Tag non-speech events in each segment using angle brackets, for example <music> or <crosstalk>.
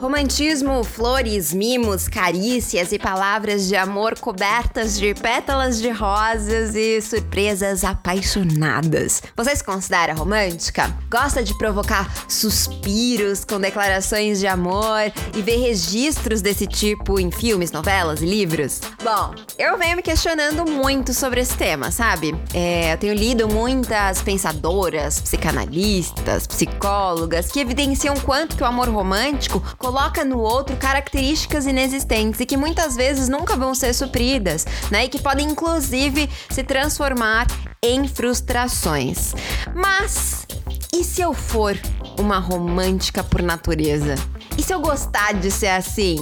Romantismo, flores, mimos, carícias e palavras de amor cobertas de pétalas de rosas e surpresas apaixonadas. Você se considera romântica? Gosta de provocar suspiros com declarações de amor e ver registros desse tipo em filmes, novelas e livros? Bom, eu venho me questionando muito sobre esse tema, sabe? É, eu tenho lido muitas pensadoras, psicanalistas, psicólogas que evidenciam quanto que o amor romântico coloca no outro características inexistentes e que muitas vezes nunca vão ser supridas, né? E que podem inclusive se transformar em frustrações. Mas e se eu for uma romântica por natureza? E se eu gostar de ser assim?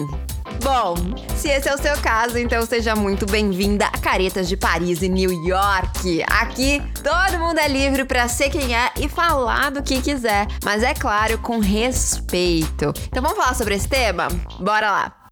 Bom, se esse é o seu caso, então seja muito bem-vinda a Caretas de Paris e New York. Aqui todo mundo é livre para ser quem é e falar do que quiser, mas é claro, com respeito. Então vamos falar sobre esse tema? Bora lá!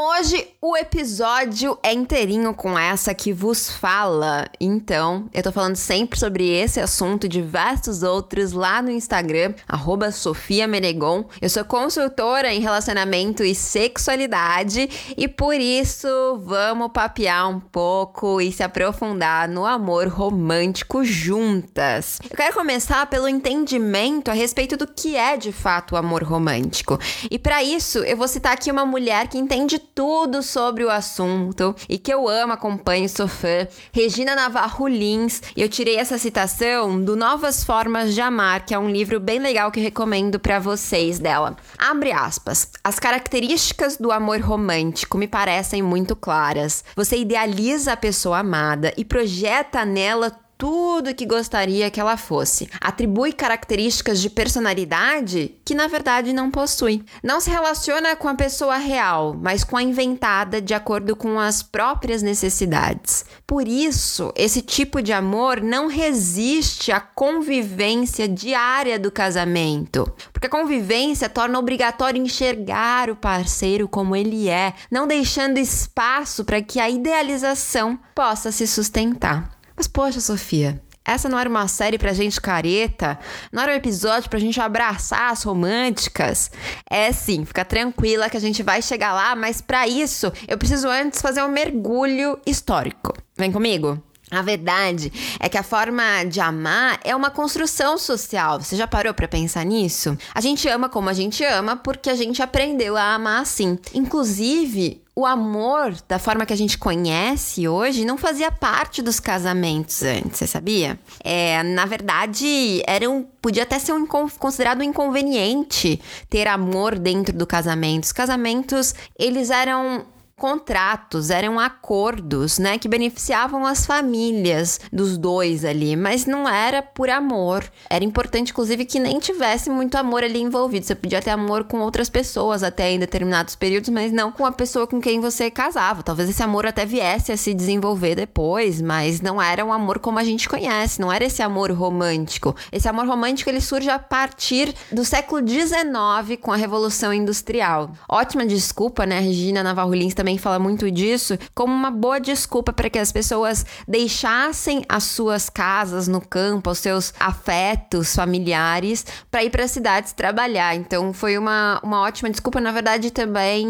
Bom, hoje o episódio é inteirinho com essa que vos fala. Então, eu tô falando sempre sobre esse assunto e diversos outros lá no Instagram, arroba Sofia Menegon. Eu sou consultora em relacionamento e sexualidade e por isso vamos papear um pouco e se aprofundar no amor romântico juntas. Eu quero começar pelo entendimento a respeito do que é de fato o amor romântico. E para isso, eu vou citar aqui uma mulher que entende tudo sobre o assunto e que eu amo, acompanho, sou fã, Regina Navarro Lins. Eu tirei essa citação do Novas Formas de Amar, que é um livro bem legal que recomendo para vocês dela. Abre aspas. As características do amor romântico me parecem muito claras. Você idealiza a pessoa amada e projeta nela tudo que gostaria que ela fosse. Atribui características de personalidade que na verdade não possui. Não se relaciona com a pessoa real, mas com a inventada de acordo com as próprias necessidades. Por isso, esse tipo de amor não resiste à convivência diária do casamento. Porque a convivência torna obrigatório enxergar o parceiro como ele é, não deixando espaço para que a idealização possa se sustentar. Mas poxa, Sofia, essa não era uma série pra gente careta? Não era um episódio pra gente abraçar as românticas? É sim, fica tranquila que a gente vai chegar lá, mas para isso eu preciso antes fazer um mergulho histórico. Vem comigo? A verdade é que a forma de amar é uma construção social. Você já parou para pensar nisso? A gente ama como a gente ama porque a gente aprendeu a amar assim. Inclusive, o amor, da forma que a gente conhece hoje, não fazia parte dos casamentos antes, você sabia? É, na verdade, era um, podia até ser um, considerado um inconveniente ter amor dentro do casamento. Os casamentos, eles eram contratos, eram acordos, né, que beneficiavam as famílias dos dois ali, mas não era por amor. Era importante, inclusive, que nem tivesse muito amor ali envolvido. Você podia ter amor com outras pessoas até em determinados períodos, mas não com a pessoa com quem você casava. Talvez esse amor até viesse a se desenvolver depois, mas não era um amor como a gente conhece, não era esse amor romântico. Esse amor romântico ele surge a partir do século XIX com a Revolução Industrial. Ótima desculpa, né? Regina Navarro Lins também também fala muito disso, como uma boa desculpa para que as pessoas deixassem as suas casas no campo, os seus afetos familiares, para ir para as cidades trabalhar. Então foi uma, uma ótima desculpa, na verdade, também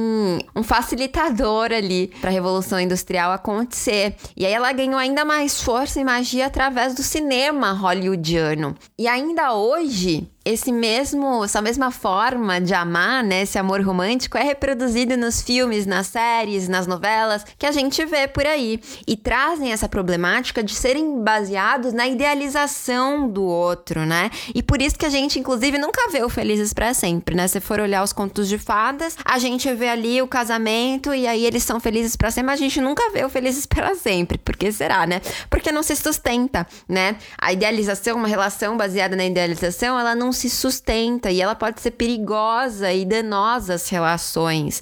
um facilitador ali para a Revolução Industrial acontecer. E aí ela ganhou ainda mais força e magia através do cinema hollywoodiano. E ainda hoje, esse mesmo, essa mesma forma de amar, né, esse amor romântico é reproduzido nos filmes, nas séries, nas novelas que a gente vê por aí e trazem essa problemática de serem baseados na idealização do outro, né? E por isso que a gente inclusive nunca vê o felizes para sempre, né? Se for olhar os contos de fadas, a gente vê ali o casamento e aí eles são felizes para sempre, mas a gente nunca vê o felizes para sempre. Por que será, né? Porque não se sustenta, né? A idealização, uma relação baseada na idealização, ela não se sustenta e ela pode ser perigosa e danosa às relações,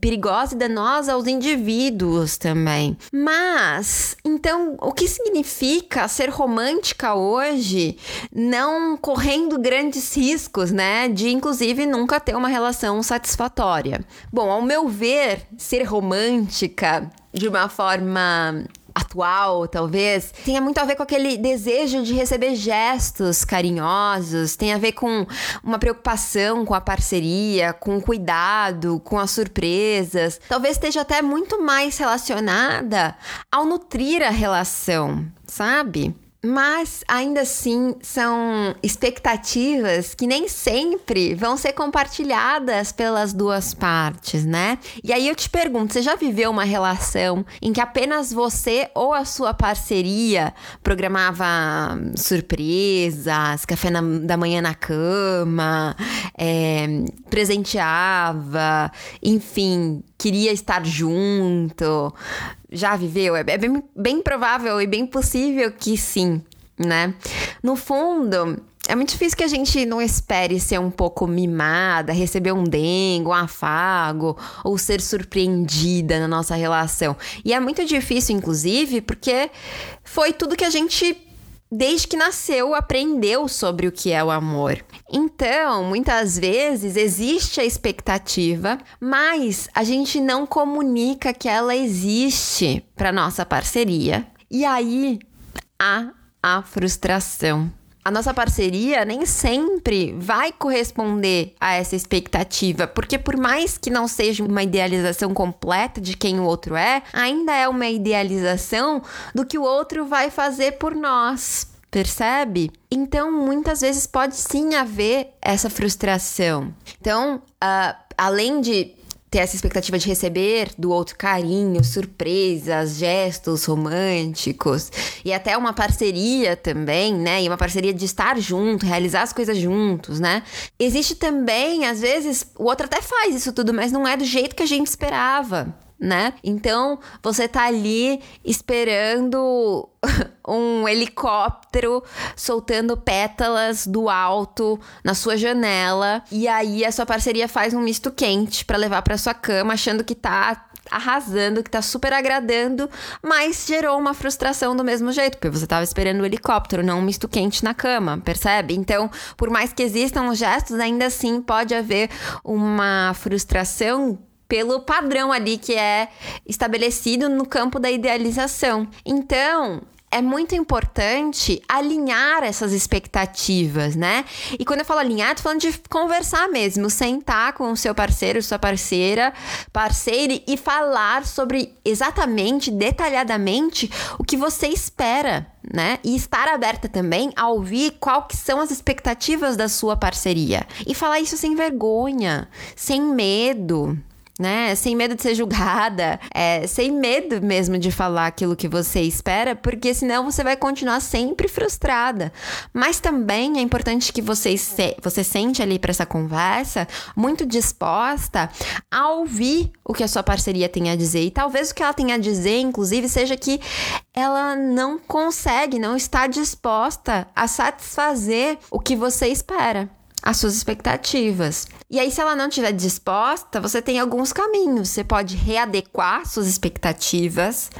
perigosa e danosa aos indivíduos também. Mas, então, o que significa ser romântica hoje, não correndo grandes riscos, né, de inclusive nunca ter uma relação satisfatória? Bom, ao meu ver, ser romântica de uma forma atual, talvez, tenha muito a ver com aquele desejo de receber gestos carinhosos, tem a ver com uma preocupação com a parceria, com o cuidado, com as surpresas. Talvez esteja até muito mais relacionada ao nutrir a relação, sabe? Mas ainda assim são expectativas que nem sempre vão ser compartilhadas pelas duas partes, né? E aí eu te pergunto, você já viveu uma relação em que apenas você ou a sua parceria programava surpresas, café na, da manhã na cama, é, presenteava, enfim, queria estar junto? Já viveu? É, é bem, bem provável e bem possível que sim, né? No fundo, é muito difícil que a gente não espere ser um pouco mimada, receber um dengo, um afago ou ser surpreendida na nossa relação. E é muito difícil, inclusive, porque foi tudo que a gente desde que nasceu, aprendeu sobre o que é o amor. Então, muitas vezes existe a expectativa, mas a gente não comunica que ela existe para nossa parceria. E aí há a frustração. A nossa parceria nem sempre vai corresponder a essa expectativa, porque por mais que não seja uma idealização completa de quem o outro é, ainda é uma idealização do que o outro vai fazer por nós. Percebe? Então, muitas vezes pode sim haver essa frustração. Então, uh, além de ter essa expectativa de receber do outro carinho, surpresas, gestos românticos e até uma parceria também, né? E uma parceria de estar junto, realizar as coisas juntos, né? Existe também, às vezes, o outro até faz isso tudo, mas não é do jeito que a gente esperava né? Então você tá ali esperando <laughs> um helicóptero soltando pétalas do alto na sua janela e aí a sua parceria faz um misto quente para levar para sua cama achando que tá arrasando, que tá super agradando, mas gerou uma frustração do mesmo jeito, porque você tava esperando o helicóptero, não um misto quente na cama, percebe? Então, por mais que existam os gestos, ainda assim pode haver uma frustração pelo padrão ali que é estabelecido no campo da idealização. Então, é muito importante alinhar essas expectativas, né? E quando eu falo alinhar, tô falando de conversar mesmo, sentar com o seu parceiro, sua parceira, parceiro e falar sobre exatamente, detalhadamente o que você espera, né? E estar aberta também a ouvir qual que são as expectativas da sua parceria. E falar isso sem vergonha, sem medo, né? Sem medo de ser julgada, é, sem medo mesmo de falar aquilo que você espera, porque senão você vai continuar sempre frustrada. Mas também é importante que você, se, você sente ali para essa conversa muito disposta a ouvir o que a sua parceria tem a dizer. E talvez o que ela tenha a dizer, inclusive, seja que ela não consegue, não está disposta a satisfazer o que você espera as suas expectativas. E aí, se ela não estiver disposta, você tem alguns caminhos. Você pode readequar suas expectativas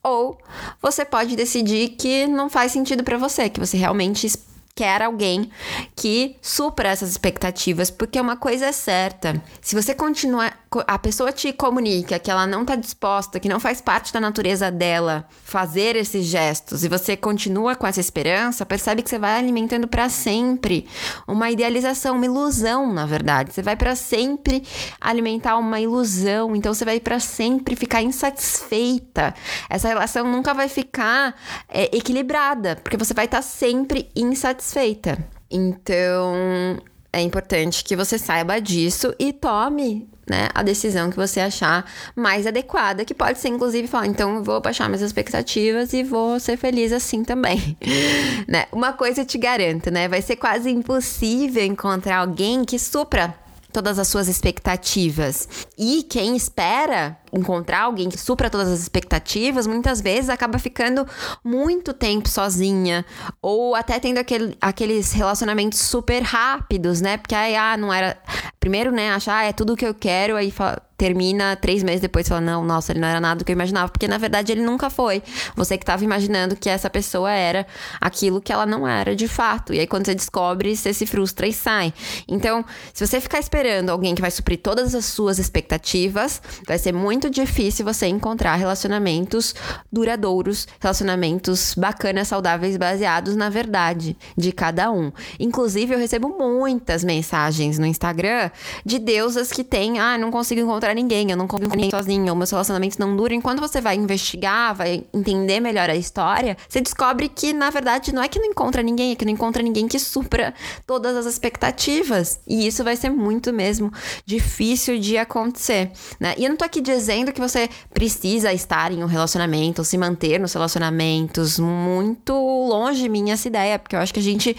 ou você pode decidir que não faz sentido para você, que você realmente quer alguém que supra essas expectativas, porque uma coisa é certa. Se você continuar, a pessoa te comunica que ela não está disposta, que não faz parte da natureza dela fazer esses gestos e você continua com essa esperança, percebe que você vai alimentando para sempre uma idealização, uma ilusão, na verdade. Você vai para sempre alimentar uma ilusão, então você vai para sempre ficar insatisfeita. Essa relação nunca vai ficar é, equilibrada, porque você vai estar tá sempre insatisfeita satisfeita. Então, é importante que você saiba disso e tome né, a decisão que você achar mais adequada, que pode ser inclusive falar, então vou baixar minhas expectativas e vou ser feliz assim também. <laughs> né? Uma coisa eu te garanto, né? Vai ser quase impossível encontrar alguém que supra todas as suas expectativas. E quem espera encontrar alguém que supra todas as expectativas, muitas vezes acaba ficando muito tempo sozinha. Ou até tendo aquele, aqueles relacionamentos super rápidos, né? Porque aí, ah, não era. Primeiro, né, achar, ah, é tudo o que eu quero, aí fala, termina três meses depois fala: Não, nossa, ele não era nada do que eu imaginava. Porque na verdade ele nunca foi. Você que estava imaginando que essa pessoa era aquilo que ela não era de fato. E aí quando você descobre, você se frustra e sai. Então, se você ficar esperando alguém que vai suprir todas as suas expectativas, vai ser muito muito difícil você encontrar relacionamentos duradouros, relacionamentos bacanas, saudáveis, baseados na verdade de cada um. Inclusive, eu recebo muitas mensagens no Instagram de deusas que têm, ah, não consigo encontrar ninguém, eu não consigo ninguém sozinha, meus relacionamentos não duram. E quando você vai investigar, vai entender melhor a história, você descobre que, na verdade, não é que não encontra ninguém, é que não encontra ninguém que supra todas as expectativas. E isso vai ser muito mesmo difícil de acontecer, né? E eu não tô aqui dizendo que você precisa estar em um relacionamento se manter nos relacionamentos. Muito longe mim essa ideia, porque eu acho que a gente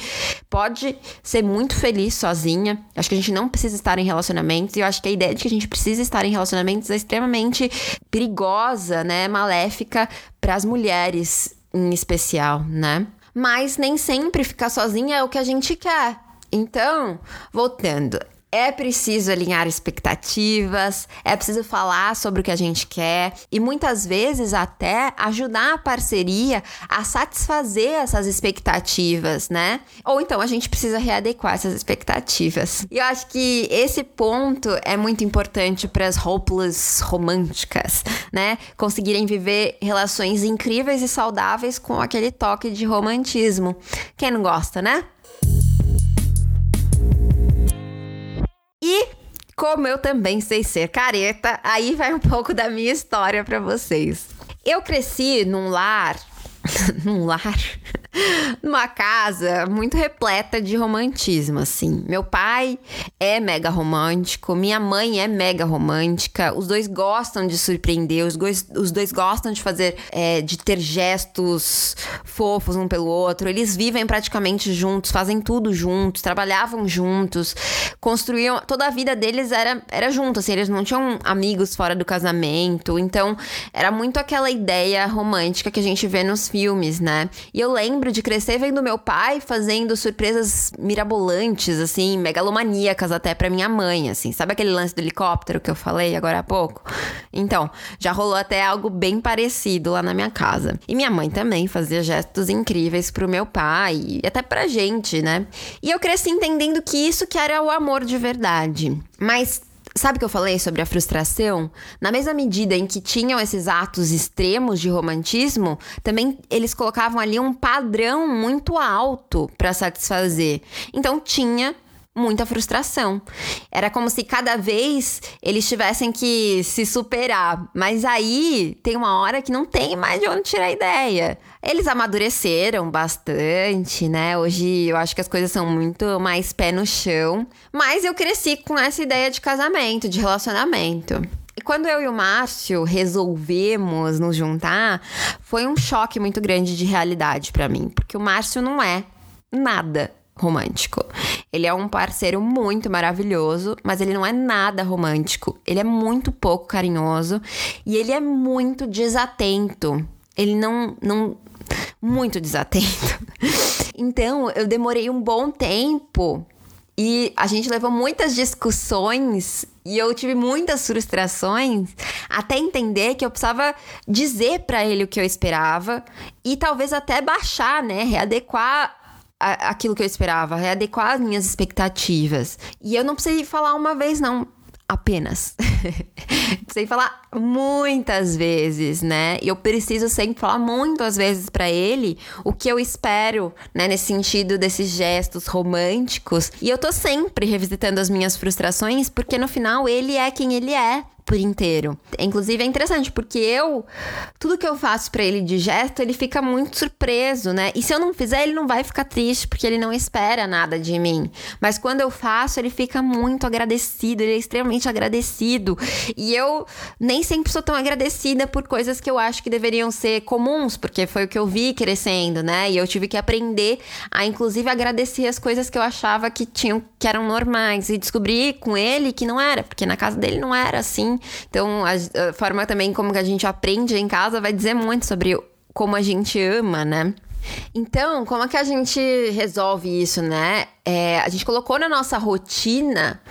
pode ser muito feliz sozinha. Acho que a gente não precisa estar em relacionamentos. E eu acho que a ideia de que a gente precisa estar em relacionamentos é extremamente perigosa, né? Maléfica para as mulheres em especial, né? Mas nem sempre ficar sozinha é o que a gente quer. Então, voltando, é preciso alinhar expectativas, é preciso falar sobre o que a gente quer e muitas vezes até ajudar a parceria a satisfazer essas expectativas, né? Ou então a gente precisa readequar essas expectativas. E eu acho que esse ponto é muito importante para as hopeless românticas, né? Conseguirem viver relações incríveis e saudáveis com aquele toque de romantismo. Quem não gosta, né? E como eu também sei ser careta, aí vai um pouco da minha história para vocês. Eu cresci num lar, <laughs> num lar <laughs> numa casa muito repleta de romantismo, assim. Meu pai é mega romântico, minha mãe é mega romântica, os dois gostam de surpreender, os dois, os dois gostam de fazer, é, de ter gestos fofos um pelo outro. Eles vivem praticamente juntos, fazem tudo juntos, trabalhavam juntos, construíam. Toda a vida deles era, era junto, assim, eles não tinham amigos fora do casamento. Então, era muito aquela ideia romântica que a gente vê nos filmes, né? E eu lembro lembro de crescer vendo meu pai fazendo surpresas mirabolantes, assim, megalomaníacas até para minha mãe, assim. Sabe aquele lance do helicóptero que eu falei agora há pouco? Então, já rolou até algo bem parecido lá na minha casa. E minha mãe também fazia gestos incríveis pro meu pai e até pra gente, né? E eu cresci entendendo que isso que era o amor de verdade. Mas Sabe que eu falei sobre a frustração? Na mesma medida em que tinham esses atos extremos de romantismo, também eles colocavam ali um padrão muito alto para satisfazer. Então tinha muita frustração. Era como se cada vez eles tivessem que se superar. Mas aí tem uma hora que não tem mais de onde tirar ideia. Eles amadureceram bastante, né? Hoje eu acho que as coisas são muito mais pé no chão. Mas eu cresci com essa ideia de casamento, de relacionamento. E quando eu e o Márcio resolvemos nos juntar, foi um choque muito grande de realidade para mim, porque o Márcio não é nada romântico. Ele é um parceiro muito maravilhoso, mas ele não é nada romântico. Ele é muito pouco carinhoso e ele é muito desatento. Ele não não muito desatento. <laughs> Então, eu demorei um bom tempo e a gente levou muitas discussões e eu tive muitas frustrações até entender que eu precisava dizer para ele o que eu esperava e talvez até baixar, né, readequar aquilo que eu esperava, readequar as minhas expectativas. E eu não precisei falar uma vez, não apenas. <laughs> Precisei falar muitas vezes, né? E eu preciso sempre falar muitas vezes para ele o que eu espero, né? Nesse sentido desses gestos românticos. E eu tô sempre revisitando as minhas frustrações, porque no final ele é quem ele é por inteiro. Inclusive é interessante porque eu tudo que eu faço para ele de gesto, ele fica muito surpreso, né? E se eu não fizer, ele não vai ficar triste porque ele não espera nada de mim. Mas quando eu faço, ele fica muito agradecido, ele é extremamente agradecido. E eu nem sempre sou tão agradecida por coisas que eu acho que deveriam ser comuns, porque foi o que eu vi crescendo, né? E eu tive que aprender a inclusive agradecer as coisas que eu achava que tinham que eram normais e descobri com ele que não era, porque na casa dele não era Então, a, a forma também como que a gente aprende em casa vai dizer muito sobre como a gente ama, né? Então, como é que a gente resolve isso, né? É, a gente colocou na nossa rotina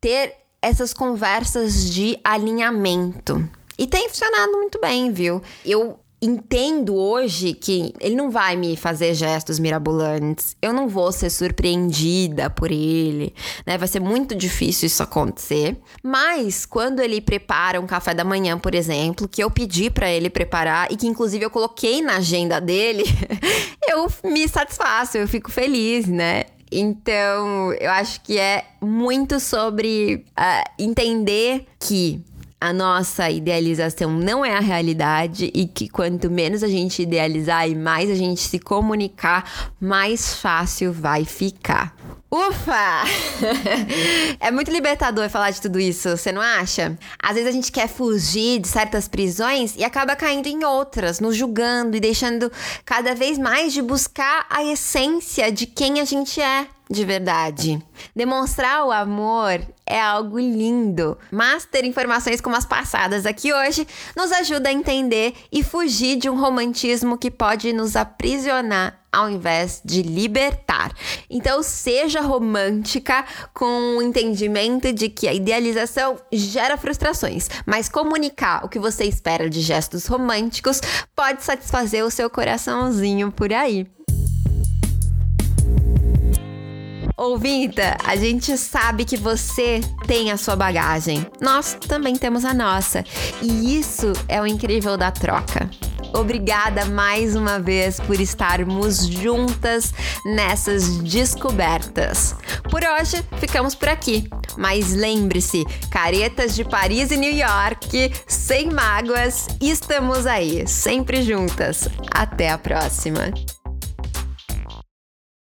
ter essas conversas de alinhamento. E tem funcionado muito bem, viu? Eu entendo hoje que ele não vai me fazer gestos mirabolantes. Eu não vou ser surpreendida por ele, né? Vai ser muito difícil isso acontecer. Mas quando ele prepara um café da manhã, por exemplo, que eu pedi para ele preparar e que inclusive eu coloquei na agenda dele, <laughs> eu me satisfaço, eu fico feliz, né? Então, eu acho que é muito sobre uh, entender que a nossa idealização não é a realidade e que quanto menos a gente idealizar e mais a gente se comunicar, mais fácil vai ficar. Ufa! <laughs> é muito libertador falar de tudo isso, você não acha? Às vezes a gente quer fugir de certas prisões e acaba caindo em outras, nos julgando e deixando cada vez mais de buscar a essência de quem a gente é de verdade. Demonstrar o amor é algo lindo, mas ter informações como as passadas aqui hoje nos ajuda a entender e fugir de um romantismo que pode nos aprisionar ao invés de libertar. Então, seja romântica com o entendimento de que a idealização gera frustrações, mas comunicar o que você espera de gestos românticos pode satisfazer o seu coraçãozinho por aí. Ouvinta, a gente sabe que você tem a sua bagagem. Nós também temos a nossa. E isso é o incrível da troca. Obrigada mais uma vez por estarmos juntas nessas descobertas. Por hoje, ficamos por aqui. Mas lembre-se, caretas de Paris e New York, sem mágoas, estamos aí, sempre juntas. Até a próxima!